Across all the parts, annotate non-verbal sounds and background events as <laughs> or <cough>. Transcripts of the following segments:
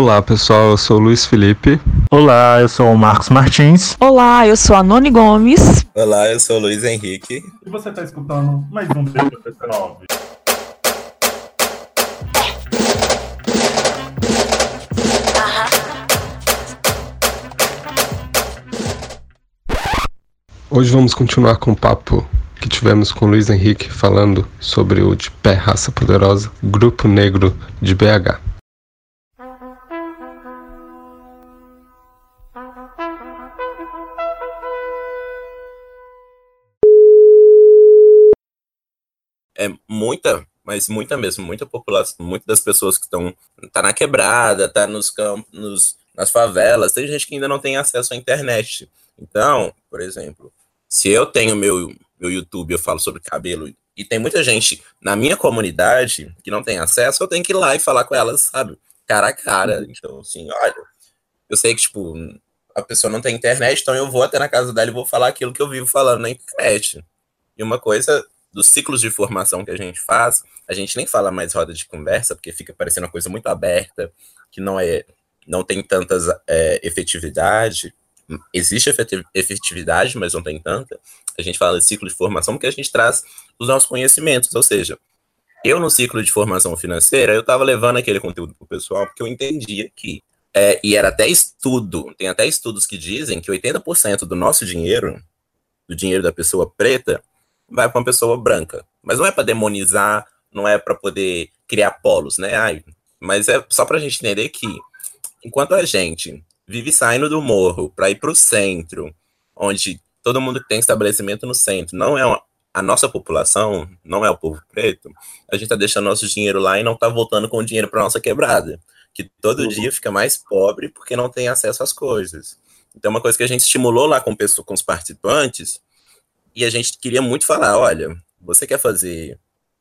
Olá pessoal, eu sou o Luiz Felipe. Olá, eu sou o Marcos Martins. Olá, eu sou a Noni Gomes. Olá, eu sou o Luiz Henrique. E você está escutando mais um DPP9. Hoje vamos continuar com o papo que tivemos com o Luiz Henrique falando sobre o de pé raça poderosa, grupo negro de BH. Muita, mas muita mesmo, muita população, muitas das pessoas que estão tá na quebrada, tá nos campos, nos, nas favelas, tem gente que ainda não tem acesso à internet. Então, por exemplo, se eu tenho meu, meu YouTube, eu falo sobre cabelo, e tem muita gente na minha comunidade que não tem acesso, eu tenho que ir lá e falar com elas, sabe? Cara a cara. Então, assim, olha, eu sei que, tipo, a pessoa não tem internet, então eu vou até na casa dela e vou falar aquilo que eu vivo falando na internet. E uma coisa dos ciclos de formação que a gente faz, a gente nem fala mais roda de conversa, porque fica parecendo uma coisa muito aberta, que não é não tem tantas é, efetividade. Existe efetividade, mas não tem tanta. A gente fala de ciclo de formação porque a gente traz os nossos conhecimentos, ou seja, eu no ciclo de formação financeira, eu estava levando aquele conteúdo para o pessoal porque eu entendia que, é, e era até estudo, tem até estudos que dizem que 80% do nosso dinheiro, do dinheiro da pessoa preta, vai para uma pessoa branca. Mas não é para demonizar, não é para poder criar polos, né? Ai, mas é só para a gente entender que enquanto a gente vive saindo do morro para ir para o centro, onde todo mundo que tem estabelecimento no centro não é uma, a nossa população, não é o povo preto, a gente está deixando nosso dinheiro lá e não está voltando com o dinheiro para nossa quebrada, que todo uhum. dia fica mais pobre porque não tem acesso às coisas. Então, uma coisa que a gente estimulou lá com, pessoas, com os participantes e a gente queria muito falar: olha, você quer fazer.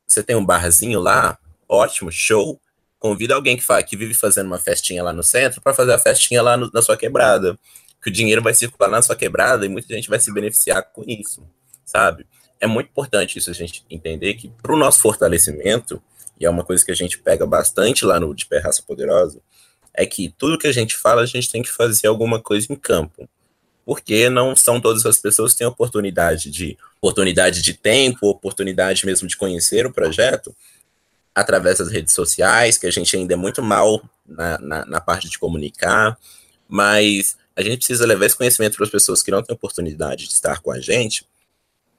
Você tem um barzinho lá? Ótimo, show. Convida alguém que, que vive fazendo uma festinha lá no centro para fazer a festinha lá no, na sua quebrada. Que o dinheiro vai circular na sua quebrada e muita gente vai se beneficiar com isso, sabe? É muito importante isso a gente entender que para o nosso fortalecimento, e é uma coisa que a gente pega bastante lá no De Pé Raça Poderosa, é que tudo que a gente fala, a gente tem que fazer alguma coisa em campo porque não são todas as pessoas que têm oportunidade de oportunidade de tempo, oportunidade mesmo de conhecer o projeto através das redes sociais, que a gente ainda é muito mal na, na, na parte de comunicar, mas a gente precisa levar esse conhecimento para as pessoas que não têm oportunidade de estar com a gente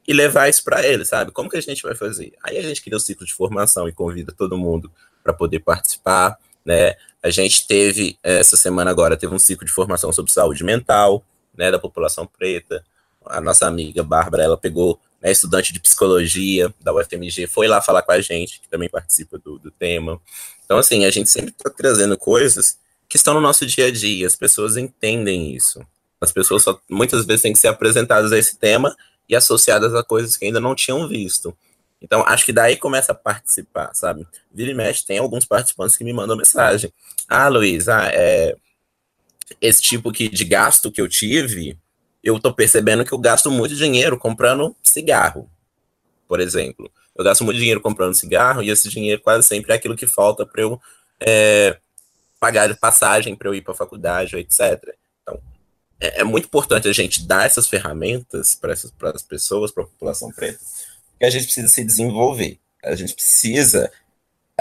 e levar isso para eles, sabe? Como que a gente vai fazer? Aí a gente cria o ciclo de formação e convida todo mundo para poder participar, né? A gente teve, essa semana agora, teve um ciclo de formação sobre saúde mental, né, da população preta. A nossa amiga Bárbara, ela pegou, né, estudante de psicologia da UFMG, foi lá falar com a gente, que também participa do, do tema. Então, assim, a gente sempre está trazendo coisas que estão no nosso dia a dia, as pessoas entendem isso. As pessoas só, muitas vezes têm que ser apresentadas a esse tema e associadas a coisas que ainda não tinham visto. Então, acho que daí começa a participar, sabe? Vira e mexe, tem alguns participantes que me mandam mensagem. Ah, Luiz, ah, é, esse tipo de gasto que eu tive, eu tô percebendo que eu gasto muito dinheiro comprando cigarro, por exemplo. Eu gasto muito dinheiro comprando cigarro e esse dinheiro quase sempre é aquilo que falta para eu é, pagar passagem para eu ir para a faculdade, etc. Então, é, é, muito importante a gente dar essas ferramentas para as pessoas, para a população preta, que a gente precisa se desenvolver. A gente precisa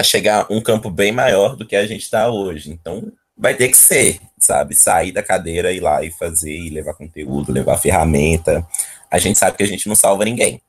chegar a um campo bem maior do que a gente está hoje. Então, vai ter que ser, sabe? Sair da cadeira, ir lá e fazer, e levar conteúdo, levar ferramenta. A gente sabe que a gente não salva ninguém,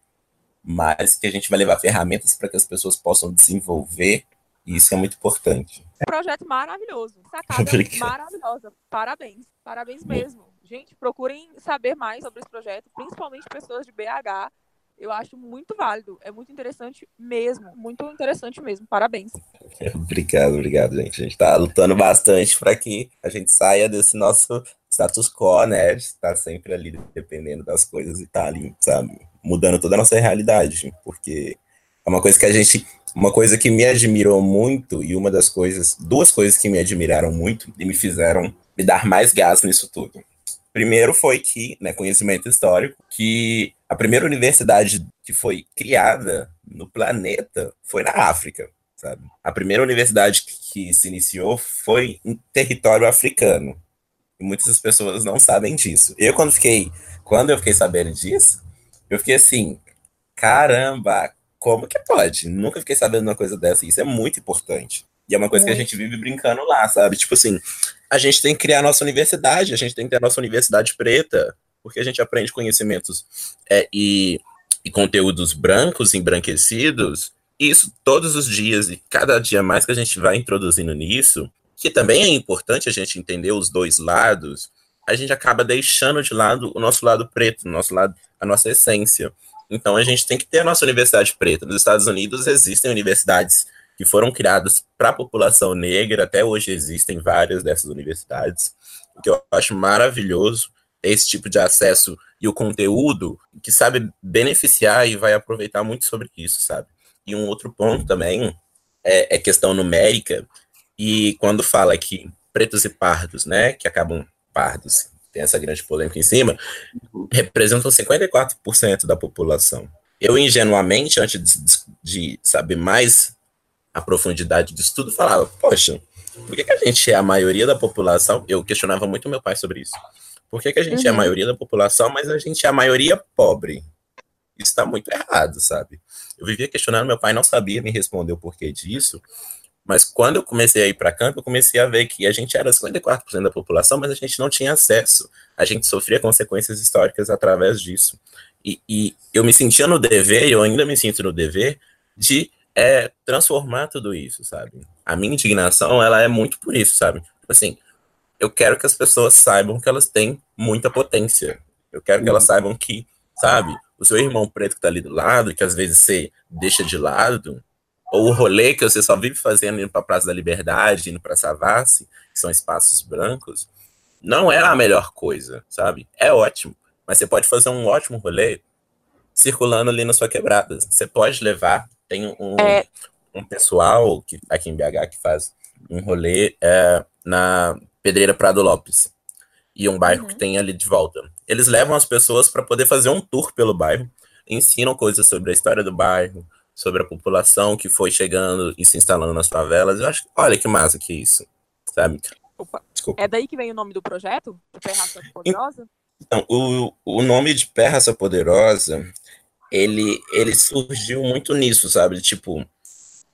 mas que a gente vai levar ferramentas para que as pessoas possam desenvolver, e isso é muito importante. projeto maravilhoso, sacada <laughs> maravilhosa. Parabéns, parabéns mesmo. Gente, procurem saber mais sobre esse projeto, principalmente pessoas de BH, eu acho muito válido. É muito interessante mesmo. Muito interessante mesmo. Parabéns. <laughs> obrigado, obrigado, gente. A gente está lutando bastante para que a gente saia desse nosso status quo, né? De estar sempre ali dependendo das coisas e tá ali, sabe? Mudando toda a nossa realidade. Porque é uma coisa que a gente. Uma coisa que me admirou muito, e uma das coisas, duas coisas que me admiraram muito e me fizeram me dar mais gás nisso tudo. Primeiro foi que, né, conhecimento histórico, que a primeira universidade que foi criada no planeta foi na África, sabe? A primeira universidade que se iniciou foi em território africano. E muitas pessoas não sabem disso. Eu, quando fiquei, quando eu fiquei sabendo disso, eu fiquei assim, caramba, como que pode? Nunca fiquei sabendo uma coisa dessa. Isso é muito importante. E é uma coisa que a gente vive brincando lá, sabe? Tipo assim, a gente tem que criar a nossa universidade, a gente tem que ter a nossa universidade preta, porque a gente aprende conhecimentos é, e, e conteúdos brancos, embranquecidos, isso todos os dias, e cada dia mais que a gente vai introduzindo nisso, que também é importante a gente entender os dois lados, a gente acaba deixando de lado o nosso lado preto, o nosso lado, a nossa essência. Então a gente tem que ter a nossa universidade preta. Nos Estados Unidos existem universidades que foram criadas para a população negra, até hoje existem várias dessas universidades, o que eu acho maravilhoso esse tipo de acesso e o conteúdo que sabe beneficiar e vai aproveitar muito sobre isso, sabe? E um outro ponto também é, é questão numérica, e quando fala que pretos e pardos, né, que acabam pardos, tem essa grande polêmica em cima, representam 54% da população. Eu, ingenuamente, antes de, de, saber mais a profundidade do estudo, falava, poxa, por que, que, a gente é a maioria da população? Eu questionava muito meu pai sobre isso. Por que, que a gente uhum. é a uhum. maioria da população, mas a gente é a maioria pobre? Isso está muito errado, sabe? Eu vivia questionando, meu pai não sabia me responder o porquê disso, mas quando eu comecei a ir para campo, eu comecei a ver que a gente era 54% da população, mas a gente não tinha acesso. A gente sofria consequências históricas através disso. E, e eu me sentia no dever, e eu ainda me sinto no dever, de é, transformar tudo isso, sabe? A minha indignação, ela é muito por isso, sabe? Tipo assim, eu quero que as pessoas saibam que elas têm muita potência. Eu quero que elas saibam que, sabe, o seu irmão preto que tá ali do lado, que às vezes você deixa de lado, ou o rolê que você só vive fazendo indo para a Praça da Liberdade, indo para Savassi, que são espaços brancos, não é a melhor coisa, sabe? É ótimo, mas você pode fazer um ótimo rolê circulando ali na sua quebrada. Você pode levar, tem um, é... um pessoal que, aqui em BH que faz um rolê é, na Pedreira Prado Lopes e um bairro uhum. que tem ali de volta. Eles levam as pessoas para poder fazer um tour pelo bairro, ensinam coisas sobre a história do bairro, sobre a população que foi chegando e se instalando nas favelas. Eu acho, olha que massa que isso, sabe? Opa. Desculpa. É daí que vem o nome do projeto? De Pé Raça Poderosa? Então, o, o nome de Pé Raça Poderosa, ele, ele surgiu muito nisso, sabe? Tipo,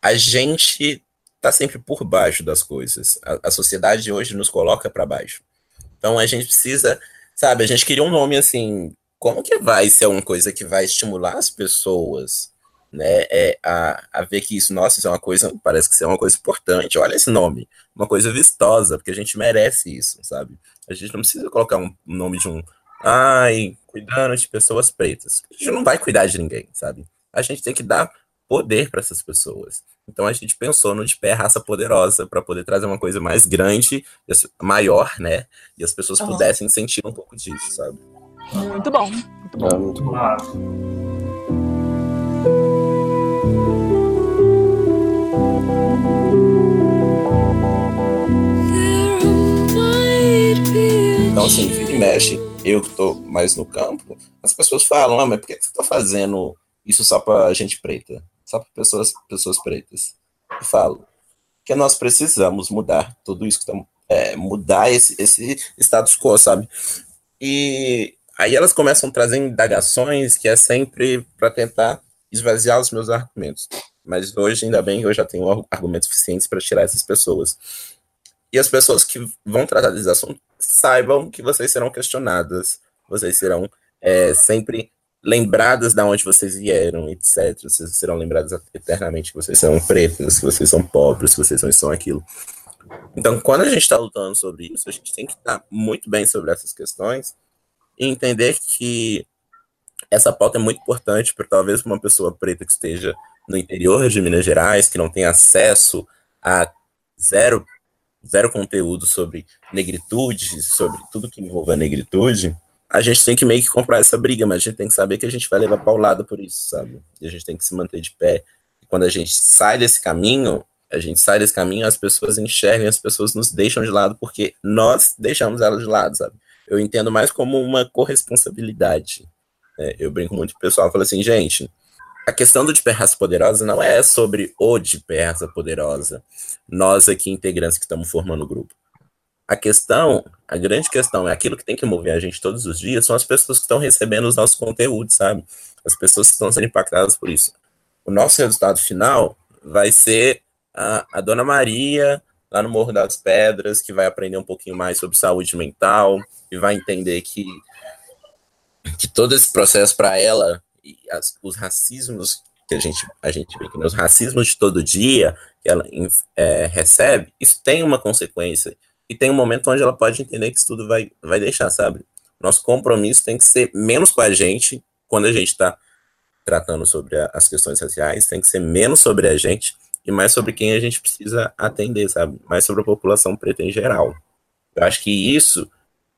a gente tá sempre por baixo das coisas. A, a sociedade hoje nos coloca para baixo. Então a gente precisa, sabe? A gente queria um nome assim. Como que vai ser uma coisa que vai estimular as pessoas né, é, a, a ver que isso, nossa, isso é uma coisa, parece que isso é uma coisa importante. Olha esse nome, uma coisa vistosa, porque a gente merece isso, sabe? A gente não precisa colocar um nome de um, ai, cuidando de pessoas pretas. A gente não vai cuidar de ninguém, sabe? A gente tem que dar poder para essas pessoas. Então a gente pensou no de pé raça poderosa para poder trazer uma coisa mais grande, maior, né? E as pessoas uhum. pudessem sentir um pouco disso, sabe? Muito bom, muito bom. É, muito bom. Então, assim, vira e mexe, eu que tô mais no campo, as pessoas falam, ah, mas por que você tá fazendo isso só pra gente preta? Só pra pessoas, pessoas pretas? Eu falo, que nós precisamos mudar tudo isso que estamos. É, mudar esse, esse status quo, sabe? E aí elas começam a trazer indagações que é sempre para tentar esvaziar os meus argumentos. Mas hoje, ainda bem eu já tenho argumentos suficientes para tirar essas pessoas. E as pessoas que vão tratar desse assunto saibam que vocês serão questionadas, vocês serão é, sempre lembradas de onde vocês vieram, etc. Vocês serão lembradas eternamente que vocês são pretos, que vocês são pobres, que vocês são aquilo. Então, quando a gente está lutando sobre isso, a gente tem que estar muito bem sobre essas questões e entender que essa pauta é muito importante para talvez uma pessoa preta que esteja no interior de Minas Gerais, que não tem acesso a zero zero conteúdo sobre negritude, sobre tudo que envolve a negritude, a gente tem que meio que comprar essa briga, mas a gente tem que saber que a gente vai levar paulada por isso, sabe? E a gente tem que se manter de pé. E quando a gente sai desse caminho, a gente sai desse caminho, as pessoas enxergam, as pessoas nos deixam de lado porque nós deixamos elas de lado, sabe? Eu entendo mais como uma corresponsabilidade. Né? Eu brinco muito com o pessoal, falo assim, gente, a questão do de Raça Poderosa não é sobre o de Raça Poderosa, nós aqui integrantes que estamos formando o grupo. A questão, a grande questão é aquilo que tem que mover a gente todos os dias são as pessoas que estão recebendo os nossos conteúdos, sabe? As pessoas que estão sendo impactadas por isso. O nosso resultado final vai ser a, a Dona Maria lá no Morro das Pedras, que vai aprender um pouquinho mais sobre saúde mental e vai entender que, que todo esse processo para ela as, os racismos que a gente, a gente vê que os racismos de todo dia que ela é, recebe, isso tem uma consequência. E tem um momento onde ela pode entender que isso tudo vai, vai deixar, sabe? Nosso compromisso tem que ser menos com a gente, quando a gente está tratando sobre a, as questões raciais, tem que ser menos sobre a gente e mais sobre quem a gente precisa atender, sabe? Mais sobre a população preta em geral. Eu acho que isso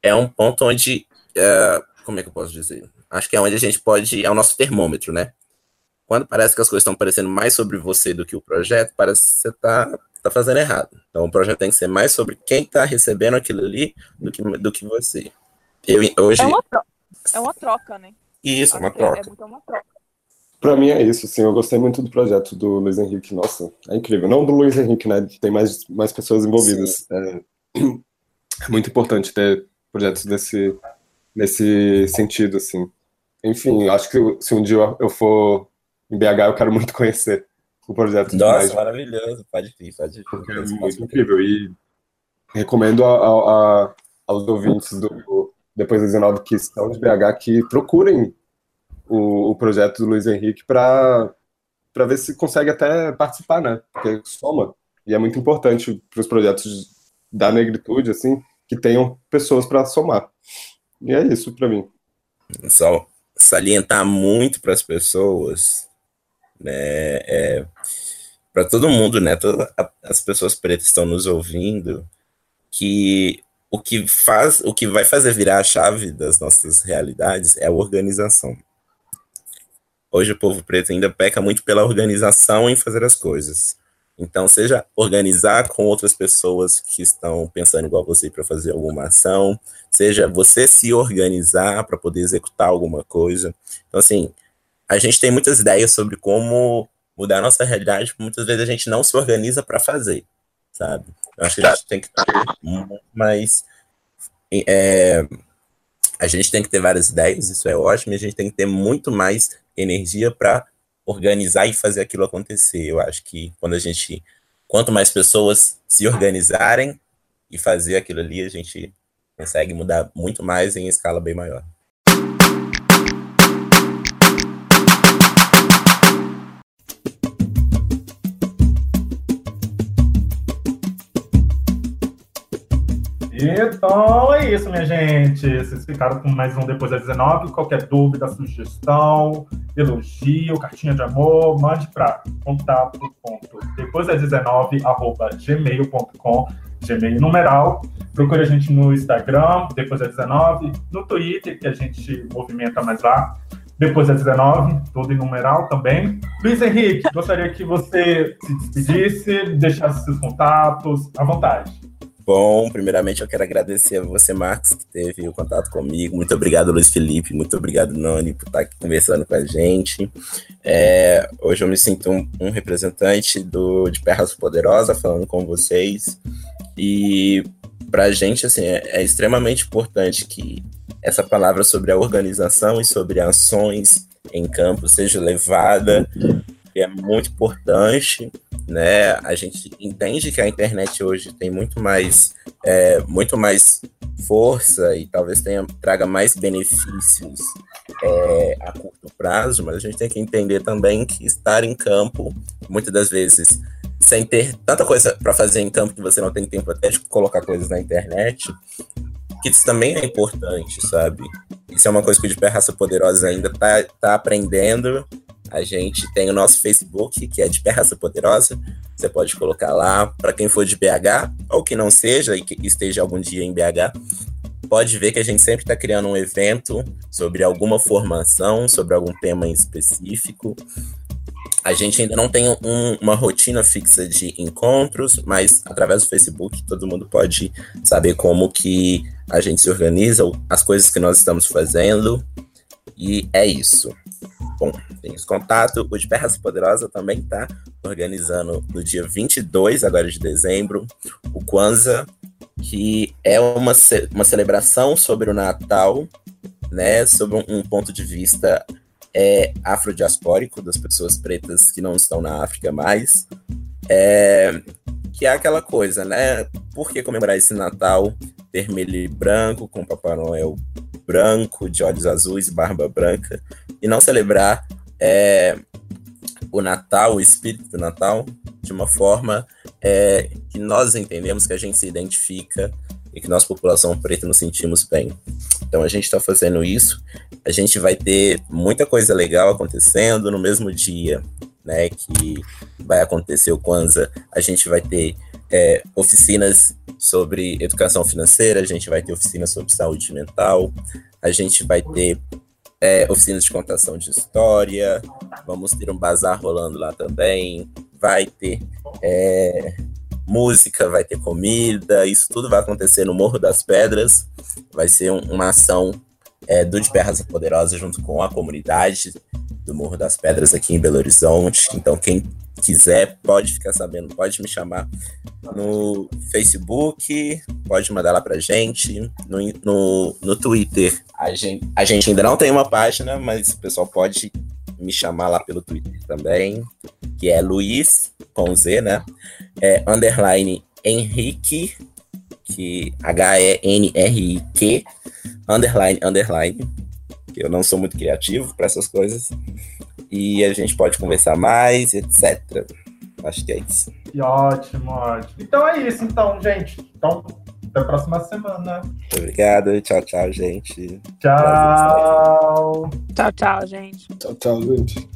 é um ponto onde. Uh, como é que eu posso dizer? Acho que é onde a gente pode. É o nosso termômetro, né? Quando parece que as coisas estão parecendo mais sobre você do que o projeto, parece que você está tá fazendo errado. Então o projeto tem que ser mais sobre quem está recebendo aquilo ali do que, do que você. Eu, hoje... é, uma é uma troca, né? Isso, Acho uma troca. É, é uma troca. Pra mim é isso, assim, eu gostei muito do projeto do Luiz Henrique, nossa, é incrível. Não do Luiz Henrique, né, tem mais, mais pessoas envolvidas. É, <clears throat> é, muito importante ter projetos desse, nesse sentido, assim. Enfim, acho que se um dia eu for em BH, eu quero muito conhecer o projeto. Nossa, mais, maravilhoso, pode ir, pode ir. Porque é muito incrível e recomendo a, a, a, aos ouvintes do Depois das 19 que estão de BH que procurem o, o projeto do Luiz Henrique para ver se consegue até participar, né? Porque soma. E é muito importante para os projetos da negritude, assim, que tenham pessoas para somar. E é isso para mim. Só salientar muito para as pessoas, né? É, para todo mundo, né? Todas as pessoas pretas estão nos ouvindo, que o que faz, o que vai fazer virar a chave das nossas realidades é a organização. Hoje o povo preto ainda peca muito pela organização em fazer as coisas. Então, seja organizar com outras pessoas que estão pensando igual você para fazer alguma ação, seja você se organizar para poder executar alguma coisa. Então, assim, a gente tem muitas ideias sobre como mudar a nossa realidade, muitas vezes a gente não se organiza para fazer, sabe? Eu acho que a gente tem que ter mais. É, a gente tem que ter várias ideias, isso é ótimo, e a gente tem que ter muito mais energia para organizar e fazer aquilo acontecer. Eu acho que quando a gente, quanto mais pessoas se organizarem e fazer aquilo ali, a gente consegue mudar muito mais em escala bem maior. Então é isso, minha gente. Vocês ficaram com mais um Depois das 19. Qualquer dúvida, sugestão, elogio, cartinha de amor, mande para contato depois das 19 arroba gmail.com, gmail numeral. Procure a gente no Instagram, depois das 19, no Twitter, que a gente movimenta mais lá. Depois das 19, tudo em numeral também. Luiz Henrique, gostaria que você se despedisse, deixasse seus contatos à vontade. Bom, primeiramente eu quero agradecer a você, Marcos, que teve o contato comigo. Muito obrigado, Luiz Felipe. Muito obrigado, Noni, por estar aqui conversando com a gente. É, hoje eu me sinto um, um representante do, de Perras Poderosa falando com vocês. E para a gente, assim, é, é extremamente importante que essa palavra sobre a organização e sobre ações em campo seja levada é muito importante, né? A gente entende que a internet hoje tem muito mais, é, muito mais força e talvez tenha, traga mais benefícios é, a curto prazo, mas a gente tem que entender também que estar em campo, muitas das vezes, sem ter tanta coisa para fazer em campo que você não tem tempo até de colocar coisas na internet, que isso também é importante, sabe? Isso é uma coisa que o de Raça Poderosa ainda tá, tá aprendendo a gente tem o nosso Facebook, que é de Perraça Poderosa. Você pode colocar lá. Para quem for de BH, ou que não seja e que esteja algum dia em BH, pode ver que a gente sempre está criando um evento sobre alguma formação, sobre algum tema em específico. A gente ainda não tem um, uma rotina fixa de encontros, mas através do Facebook todo mundo pode saber como que a gente se organiza, as coisas que nós estamos fazendo. E é isso. Bom, tem esse contato. O de Perras Poderosa também está organizando no dia 22, agora de dezembro, o Kwanzaa, que é uma, ce uma celebração sobre o Natal, né, sobre um, um ponto de vista é, afrodiaspórico, das pessoas pretas que não estão na África mais. É, que é aquela coisa, né? Por que comemorar esse Natal vermelho e branco, com Papai Noel branco, de olhos azuis, barba branca, e não celebrar é, o Natal, o espírito do Natal, de uma forma é, que nós entendemos, que a gente se identifica e que nós, população preta, nos sentimos bem. Então a gente está fazendo isso. A gente vai ter muita coisa legal acontecendo no mesmo dia né, que vai acontecer o Kwanzaa, a gente vai ter é, oficinas sobre educação financeira, a gente vai ter oficinas sobre saúde mental, a gente vai ter é, oficinas de contação de história, vamos ter um bazar rolando lá também, vai ter é, música, vai ter comida, isso tudo vai acontecer no Morro das Pedras, vai ser um, uma ação é, do De Perras Poderosa junto com a comunidade do Morro das Pedras aqui em Belo Horizonte. Então, quem quiser pode ficar sabendo, pode me chamar no Facebook, pode mandar lá pra gente, no, no, no Twitter. A gente, a gente ainda não tem uma página, mas o pessoal pode me chamar lá pelo Twitter também, que é Luiz, com Z, né? É, underline Henrique, que H-E-N-R-I-Q, underline, underline, que eu não sou muito criativo para essas coisas. E a gente pode conversar mais, etc. Acho que é isso. Que ótimo, ótimo. Então é isso, então, gente. Então, até a próxima semana. Muito obrigado. Tchau, tchau, gente. Tchau. Tchau, tchau, gente. Tchau, tchau, gente.